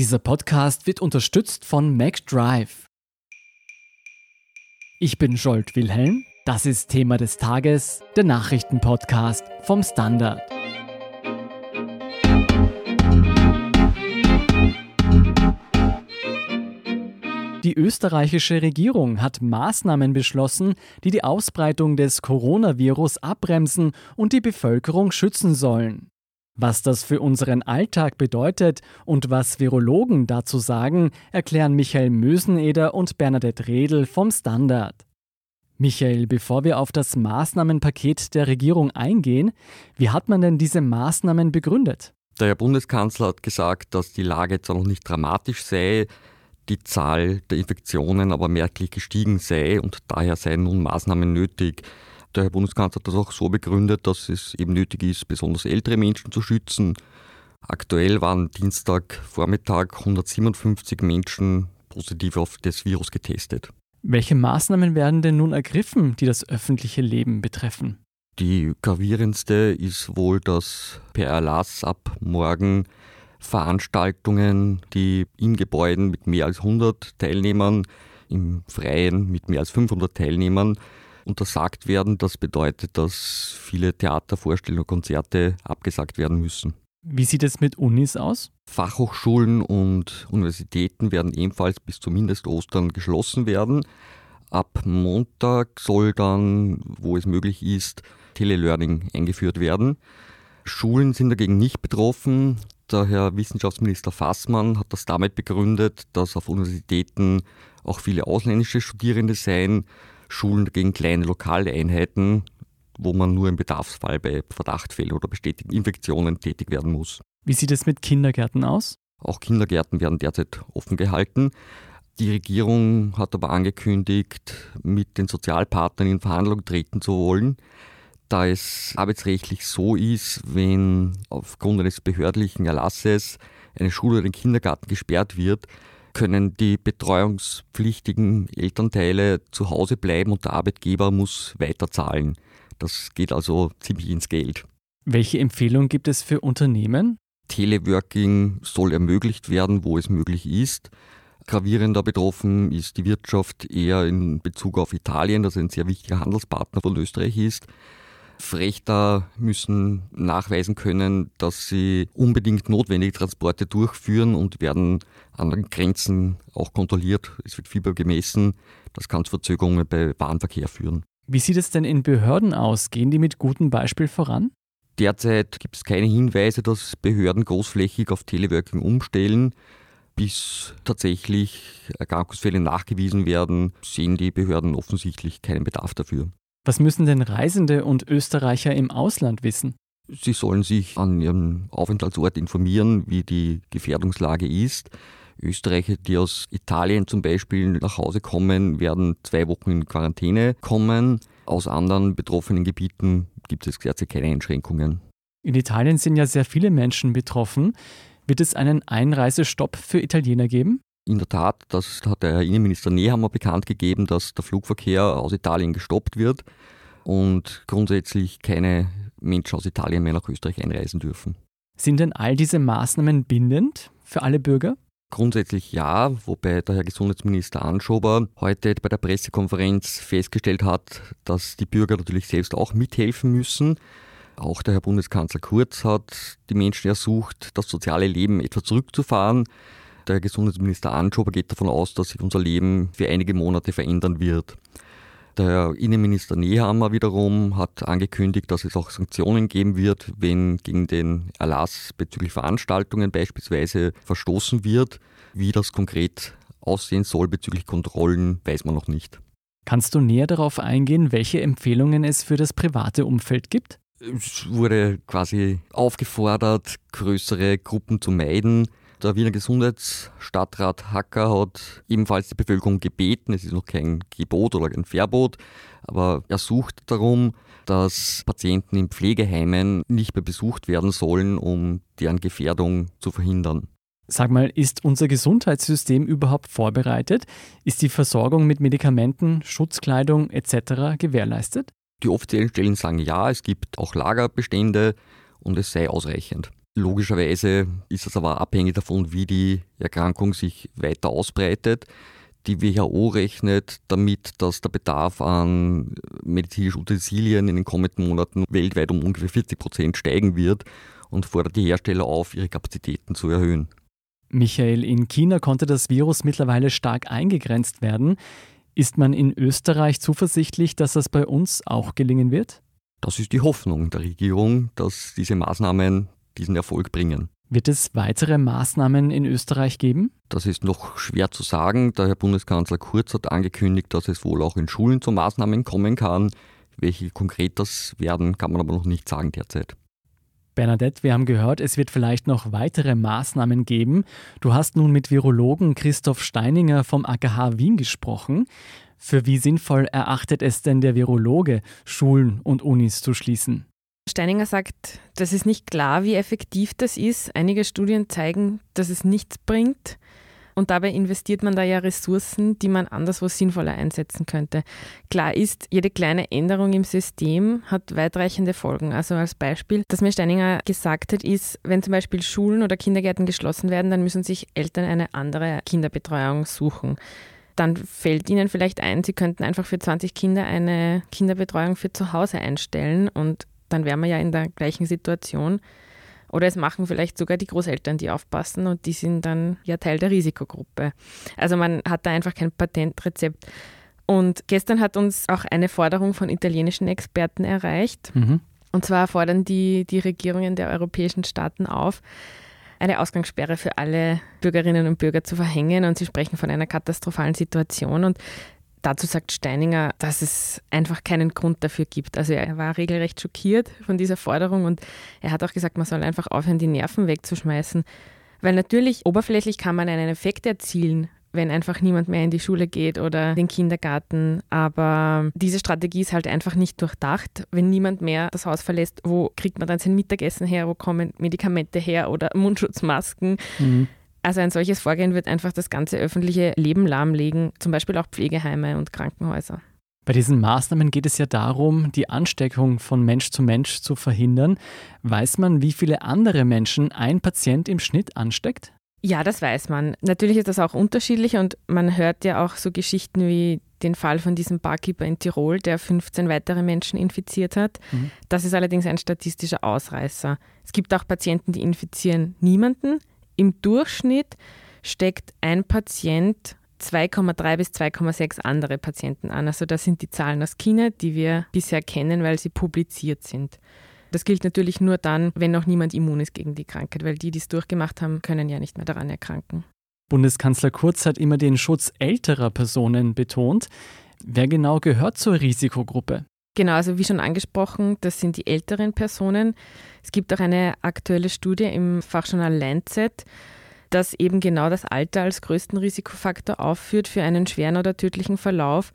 Dieser Podcast wird unterstützt von MacDrive. Ich bin Scholt Wilhelm. Das ist Thema des Tages, der Nachrichtenpodcast vom Standard. Die österreichische Regierung hat Maßnahmen beschlossen, die die Ausbreitung des Coronavirus abbremsen und die Bevölkerung schützen sollen. Was das für unseren Alltag bedeutet und was Virologen dazu sagen, erklären Michael Möseneder und Bernadette Redl vom Standard. Michael, bevor wir auf das Maßnahmenpaket der Regierung eingehen, wie hat man denn diese Maßnahmen begründet? Der Herr Bundeskanzler hat gesagt, dass die Lage zwar noch nicht dramatisch sei, die Zahl der Infektionen aber merklich gestiegen sei und daher seien nun Maßnahmen nötig. Der Herr Bundeskanzler hat das auch so begründet, dass es eben nötig ist, besonders ältere Menschen zu schützen. Aktuell waren Dienstagvormittag 157 Menschen positiv auf das Virus getestet. Welche Maßnahmen werden denn nun ergriffen, die das öffentliche Leben betreffen? Die gravierendste ist wohl, dass per Erlass ab morgen Veranstaltungen, die in Gebäuden mit mehr als 100 Teilnehmern, im Freien mit mehr als 500 Teilnehmern untersagt werden. Das bedeutet, dass viele Theatervorstellungen und Konzerte abgesagt werden müssen. Wie sieht es mit Unis aus? Fachhochschulen und Universitäten werden ebenfalls bis zumindest Ostern geschlossen werden. Ab Montag soll dann, wo es möglich ist, Telelearning eingeführt werden. Schulen sind dagegen nicht betroffen. Der Herr Wissenschaftsminister Fassmann hat das damit begründet, dass auf Universitäten auch viele ausländische Studierende seien. Schulen dagegen kleine lokale Einheiten, wo man nur im Bedarfsfall bei Verdachtfällen oder bestätigten Infektionen tätig werden muss. Wie sieht es mit Kindergärten aus? Auch Kindergärten werden derzeit offen gehalten. Die Regierung hat aber angekündigt, mit den Sozialpartnern in Verhandlung treten zu wollen da es arbeitsrechtlich so ist, wenn aufgrund eines behördlichen Erlasses eine Schule oder ein Kindergarten gesperrt wird, können die betreuungspflichtigen Elternteile zu Hause bleiben und der Arbeitgeber muss weiterzahlen. Das geht also ziemlich ins Geld. Welche Empfehlung gibt es für Unternehmen? Teleworking soll ermöglicht werden, wo es möglich ist. Gravierender betroffen ist die Wirtschaft eher in Bezug auf Italien, das ein sehr wichtiger Handelspartner von Österreich ist. Frechter müssen nachweisen können, dass sie unbedingt notwendige Transporte durchführen und werden an den Grenzen auch kontrolliert. Es wird Fieber gemessen. Das kann zu Verzögerungen bei Warenverkehr führen. Wie sieht es denn in Behörden aus? Gehen die mit gutem Beispiel voran? Derzeit gibt es keine Hinweise, dass Behörden großflächig auf Teleworking umstellen. Bis tatsächlich Erkrankungsfälle nachgewiesen werden, sehen die Behörden offensichtlich keinen Bedarf dafür. Was müssen denn Reisende und Österreicher im Ausland wissen? Sie sollen sich an ihrem Aufenthaltsort informieren, wie die Gefährdungslage ist. Österreicher, die aus Italien zum Beispiel nach Hause kommen, werden zwei Wochen in Quarantäne kommen. Aus anderen betroffenen Gebieten gibt es derzeit keine Einschränkungen. In Italien sind ja sehr viele Menschen betroffen. Wird es einen Einreisestopp für Italiener geben? In der Tat, das hat der Herr Innenminister Nehammer bekannt gegeben, dass der Flugverkehr aus Italien gestoppt wird und grundsätzlich keine Menschen aus Italien mehr nach Österreich einreisen dürfen. Sind denn all diese Maßnahmen bindend für alle Bürger? Grundsätzlich ja, wobei der Herr Gesundheitsminister Anschober heute bei der Pressekonferenz festgestellt hat, dass die Bürger natürlich selbst auch mithelfen müssen. Auch der Herr Bundeskanzler Kurz hat die Menschen ersucht, das soziale Leben etwa zurückzufahren. Der Gesundheitsminister Anschober geht davon aus, dass sich unser Leben für einige Monate verändern wird. Der Innenminister Nehammer wiederum hat angekündigt, dass es auch Sanktionen geben wird, wenn gegen den Erlass bezüglich Veranstaltungen beispielsweise verstoßen wird. Wie das konkret aussehen soll bezüglich Kontrollen, weiß man noch nicht. Kannst du näher darauf eingehen, welche Empfehlungen es für das private Umfeld gibt? Es wurde quasi aufgefordert, größere Gruppen zu meiden. Der Wiener Gesundheitsstadtrat Hacker hat ebenfalls die Bevölkerung gebeten, es ist noch kein Gebot oder ein Verbot, aber er sucht darum, dass Patienten in Pflegeheimen nicht mehr besucht werden sollen, um deren Gefährdung zu verhindern. Sag mal, ist unser Gesundheitssystem überhaupt vorbereitet? Ist die Versorgung mit Medikamenten, Schutzkleidung etc. gewährleistet? Die offiziellen Stellen sagen ja, es gibt auch Lagerbestände und es sei ausreichend. Logischerweise ist es aber abhängig davon, wie die Erkrankung sich weiter ausbreitet. Die WHO rechnet damit, dass der Bedarf an medizinischen Utensilien in den kommenden Monaten weltweit um ungefähr 40 Prozent steigen wird und fordert die Hersteller auf, ihre Kapazitäten zu erhöhen. Michael, in China konnte das Virus mittlerweile stark eingegrenzt werden. Ist man in Österreich zuversichtlich, dass das bei uns auch gelingen wird? Das ist die Hoffnung der Regierung, dass diese Maßnahmen diesen Erfolg bringen. Wird es weitere Maßnahmen in Österreich geben? Das ist noch schwer zu sagen. Der Herr Bundeskanzler Kurz hat angekündigt, dass es wohl auch in Schulen zu Maßnahmen kommen kann. Welche konkret das werden, kann man aber noch nicht sagen derzeit. Bernadette, wir haben gehört, es wird vielleicht noch weitere Maßnahmen geben. Du hast nun mit Virologen Christoph Steininger vom AKH Wien gesprochen. Für wie sinnvoll erachtet es denn der Virologe, Schulen und Unis zu schließen? Steininger sagt, das ist nicht klar, wie effektiv das ist. Einige Studien zeigen, dass es nichts bringt. Und dabei investiert man da ja Ressourcen, die man anderswo sinnvoller einsetzen könnte. Klar ist, jede kleine Änderung im System hat weitreichende Folgen. Also als Beispiel, dass mir Steininger gesagt hat, ist, wenn zum Beispiel Schulen oder Kindergärten geschlossen werden, dann müssen sich Eltern eine andere Kinderbetreuung suchen. Dann fällt ihnen vielleicht ein, sie könnten einfach für 20 Kinder eine Kinderbetreuung für zu Hause einstellen und dann wären wir ja in der gleichen Situation. Oder es machen vielleicht sogar die Großeltern, die aufpassen und die sind dann ja Teil der Risikogruppe. Also man hat da einfach kein Patentrezept. Und gestern hat uns auch eine Forderung von italienischen Experten erreicht. Mhm. Und zwar fordern die, die Regierungen der europäischen Staaten auf, eine Ausgangssperre für alle Bürgerinnen und Bürger zu verhängen. Und sie sprechen von einer katastrophalen Situation. Und Dazu sagt Steininger, dass es einfach keinen Grund dafür gibt. Also er war regelrecht schockiert von dieser Forderung und er hat auch gesagt, man soll einfach aufhören, die Nerven wegzuschmeißen. Weil natürlich oberflächlich kann man einen Effekt erzielen, wenn einfach niemand mehr in die Schule geht oder den Kindergarten. Aber diese Strategie ist halt einfach nicht durchdacht. Wenn niemand mehr das Haus verlässt, wo kriegt man dann sein Mittagessen her, wo kommen Medikamente her oder Mundschutzmasken? Mhm. Also ein solches Vorgehen wird einfach das ganze öffentliche Leben lahmlegen, zum Beispiel auch Pflegeheime und Krankenhäuser. Bei diesen Maßnahmen geht es ja darum, die Ansteckung von Mensch zu Mensch zu verhindern. Weiß man, wie viele andere Menschen ein Patient im Schnitt ansteckt? Ja, das weiß man. Natürlich ist das auch unterschiedlich und man hört ja auch so Geschichten wie den Fall von diesem Barkeeper in Tirol, der 15 weitere Menschen infiziert hat. Mhm. Das ist allerdings ein statistischer Ausreißer. Es gibt auch Patienten, die infizieren niemanden. Im Durchschnitt steckt ein Patient 2,3 bis 2,6 andere Patienten an. Also das sind die Zahlen aus China, die wir bisher kennen, weil sie publiziert sind. Das gilt natürlich nur dann, wenn noch niemand immun ist gegen die Krankheit, weil die, die es durchgemacht haben, können ja nicht mehr daran erkranken. Bundeskanzler Kurz hat immer den Schutz älterer Personen betont. Wer genau gehört zur Risikogruppe? Genau, also wie schon angesprochen, das sind die älteren Personen. Es gibt auch eine aktuelle Studie im Fachjournal Lancet, das eben genau das Alter als größten Risikofaktor aufführt für einen schweren oder tödlichen Verlauf.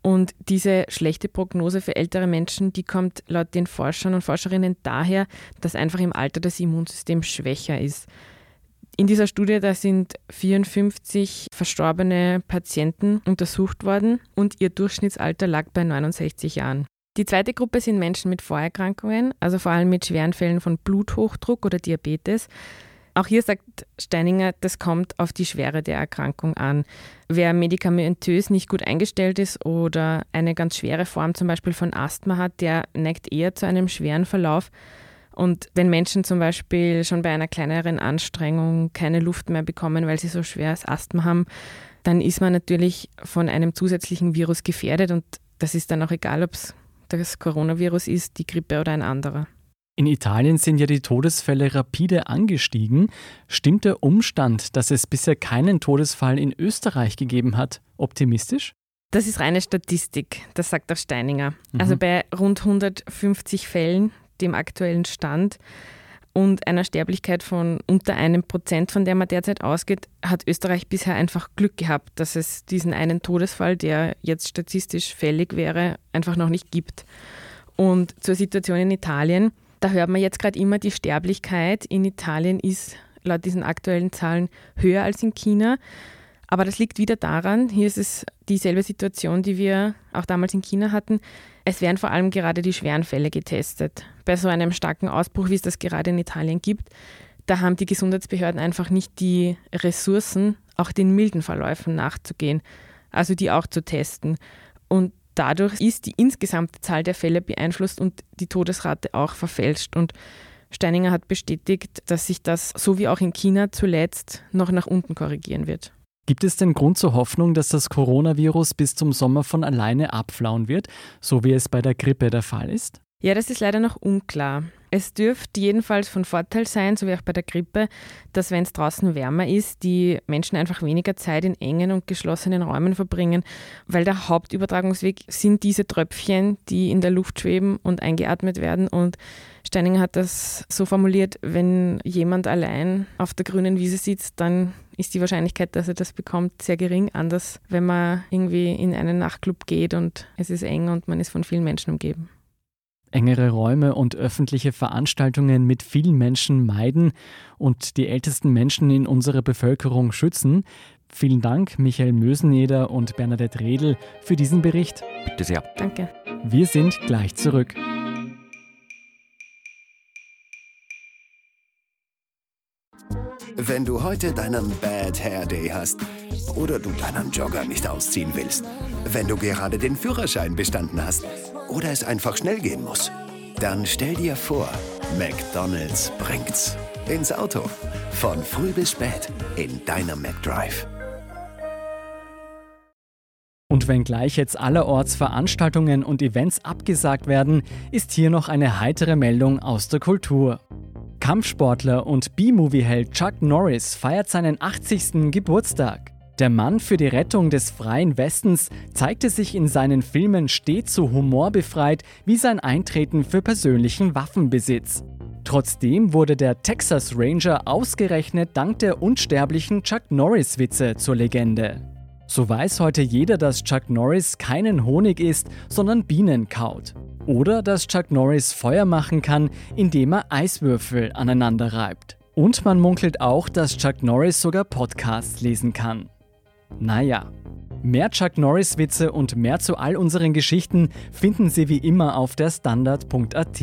Und diese schlechte Prognose für ältere Menschen, die kommt laut den Forschern und Forscherinnen daher, dass einfach im Alter das Immunsystem schwächer ist. In dieser Studie, da sind 54 verstorbene Patienten untersucht worden und ihr Durchschnittsalter lag bei 69 Jahren. Die zweite Gruppe sind Menschen mit Vorerkrankungen, also vor allem mit schweren Fällen von Bluthochdruck oder Diabetes. Auch hier sagt Steininger, das kommt auf die Schwere der Erkrankung an. Wer medikamentös nicht gut eingestellt ist oder eine ganz schwere Form zum Beispiel von Asthma hat, der neigt eher zu einem schweren Verlauf. Und wenn Menschen zum Beispiel schon bei einer kleineren Anstrengung keine Luft mehr bekommen, weil sie so schweres Asthma haben, dann ist man natürlich von einem zusätzlichen Virus gefährdet und das ist dann auch egal, ob es das Coronavirus ist, die Grippe oder ein anderer. In Italien sind ja die Todesfälle rapide angestiegen. Stimmt der Umstand, dass es bisher keinen Todesfall in Österreich gegeben hat, optimistisch? Das ist reine Statistik, das sagt auch Steininger. Mhm. Also bei rund 150 Fällen, dem aktuellen Stand, und einer Sterblichkeit von unter einem Prozent, von der man derzeit ausgeht, hat Österreich bisher einfach Glück gehabt, dass es diesen einen Todesfall, der jetzt statistisch fällig wäre, einfach noch nicht gibt. Und zur Situation in Italien, da hört man jetzt gerade immer, die Sterblichkeit in Italien ist laut diesen aktuellen Zahlen höher als in China. Aber das liegt wieder daran, hier ist es dieselbe Situation, die wir auch damals in China hatten. Es werden vor allem gerade die schweren Fälle getestet. Bei so einem starken Ausbruch, wie es das gerade in Italien gibt, da haben die Gesundheitsbehörden einfach nicht die Ressourcen, auch den milden Verläufen nachzugehen, also die auch zu testen. Und dadurch ist die insgesamte Zahl der Fälle beeinflusst und die Todesrate auch verfälscht. Und Steininger hat bestätigt, dass sich das, so wie auch in China zuletzt, noch nach unten korrigieren wird. Gibt es denn Grund zur Hoffnung, dass das Coronavirus bis zum Sommer von alleine abflauen wird, so wie es bei der Grippe der Fall ist? Ja, das ist leider noch unklar. Es dürfte jedenfalls von Vorteil sein, so wie auch bei der Grippe, dass wenn es draußen wärmer ist, die Menschen einfach weniger Zeit in engen und geschlossenen Räumen verbringen, weil der Hauptübertragungsweg sind diese Tröpfchen, die in der Luft schweben und eingeatmet werden. Und Steininger hat das so formuliert, wenn jemand allein auf der grünen Wiese sitzt, dann ist die Wahrscheinlichkeit, dass er das bekommt, sehr gering. Anders, wenn man irgendwie in einen Nachtclub geht und es ist eng und man ist von vielen Menschen umgeben engere Räume und öffentliche Veranstaltungen mit vielen Menschen meiden und die ältesten Menschen in unserer Bevölkerung schützen. Vielen Dank, Michael Möseneder und Bernadette Redl, für diesen Bericht. Bitte sehr. Danke. Wir sind gleich zurück. Wenn du heute deinen Bad Hair Day hast oder du deinen Jogger nicht ausziehen willst, wenn du gerade den Führerschein bestanden hast oder es einfach schnell gehen muss, dann stell dir vor, McDonald's bringt's ins Auto. Von früh bis spät in deiner McDrive. Und wenn gleich jetzt allerorts Veranstaltungen und Events abgesagt werden, ist hier noch eine heitere Meldung aus der Kultur. Kampfsportler und B-Movie-Held Chuck Norris feiert seinen 80. Geburtstag. Der Mann für die Rettung des freien Westens zeigte sich in seinen Filmen stets so humorbefreit wie sein Eintreten für persönlichen Waffenbesitz. Trotzdem wurde der Texas Ranger ausgerechnet dank der unsterblichen Chuck Norris-Witze zur Legende. So weiß heute jeder, dass Chuck Norris keinen Honig isst, sondern Bienen kaut. Oder dass Chuck Norris Feuer machen kann, indem er Eiswürfel aneinander reibt. Und man munkelt auch, dass Chuck Norris sogar Podcasts lesen kann. Naja. Mehr Chuck Norris-Witze und mehr zu all unseren Geschichten finden Sie wie immer auf der Standard.at.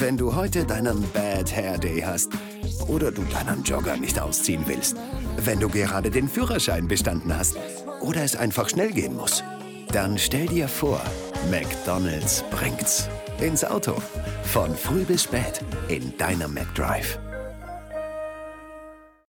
Wenn du heute deinen Bad Hair Day hast oder du deinen Jogger nicht ausziehen willst, wenn du gerade den Führerschein bestanden hast oder es einfach schnell gehen muss, dann stell dir vor, McDonald's bringt's ins Auto. Von früh bis spät in deiner McDrive.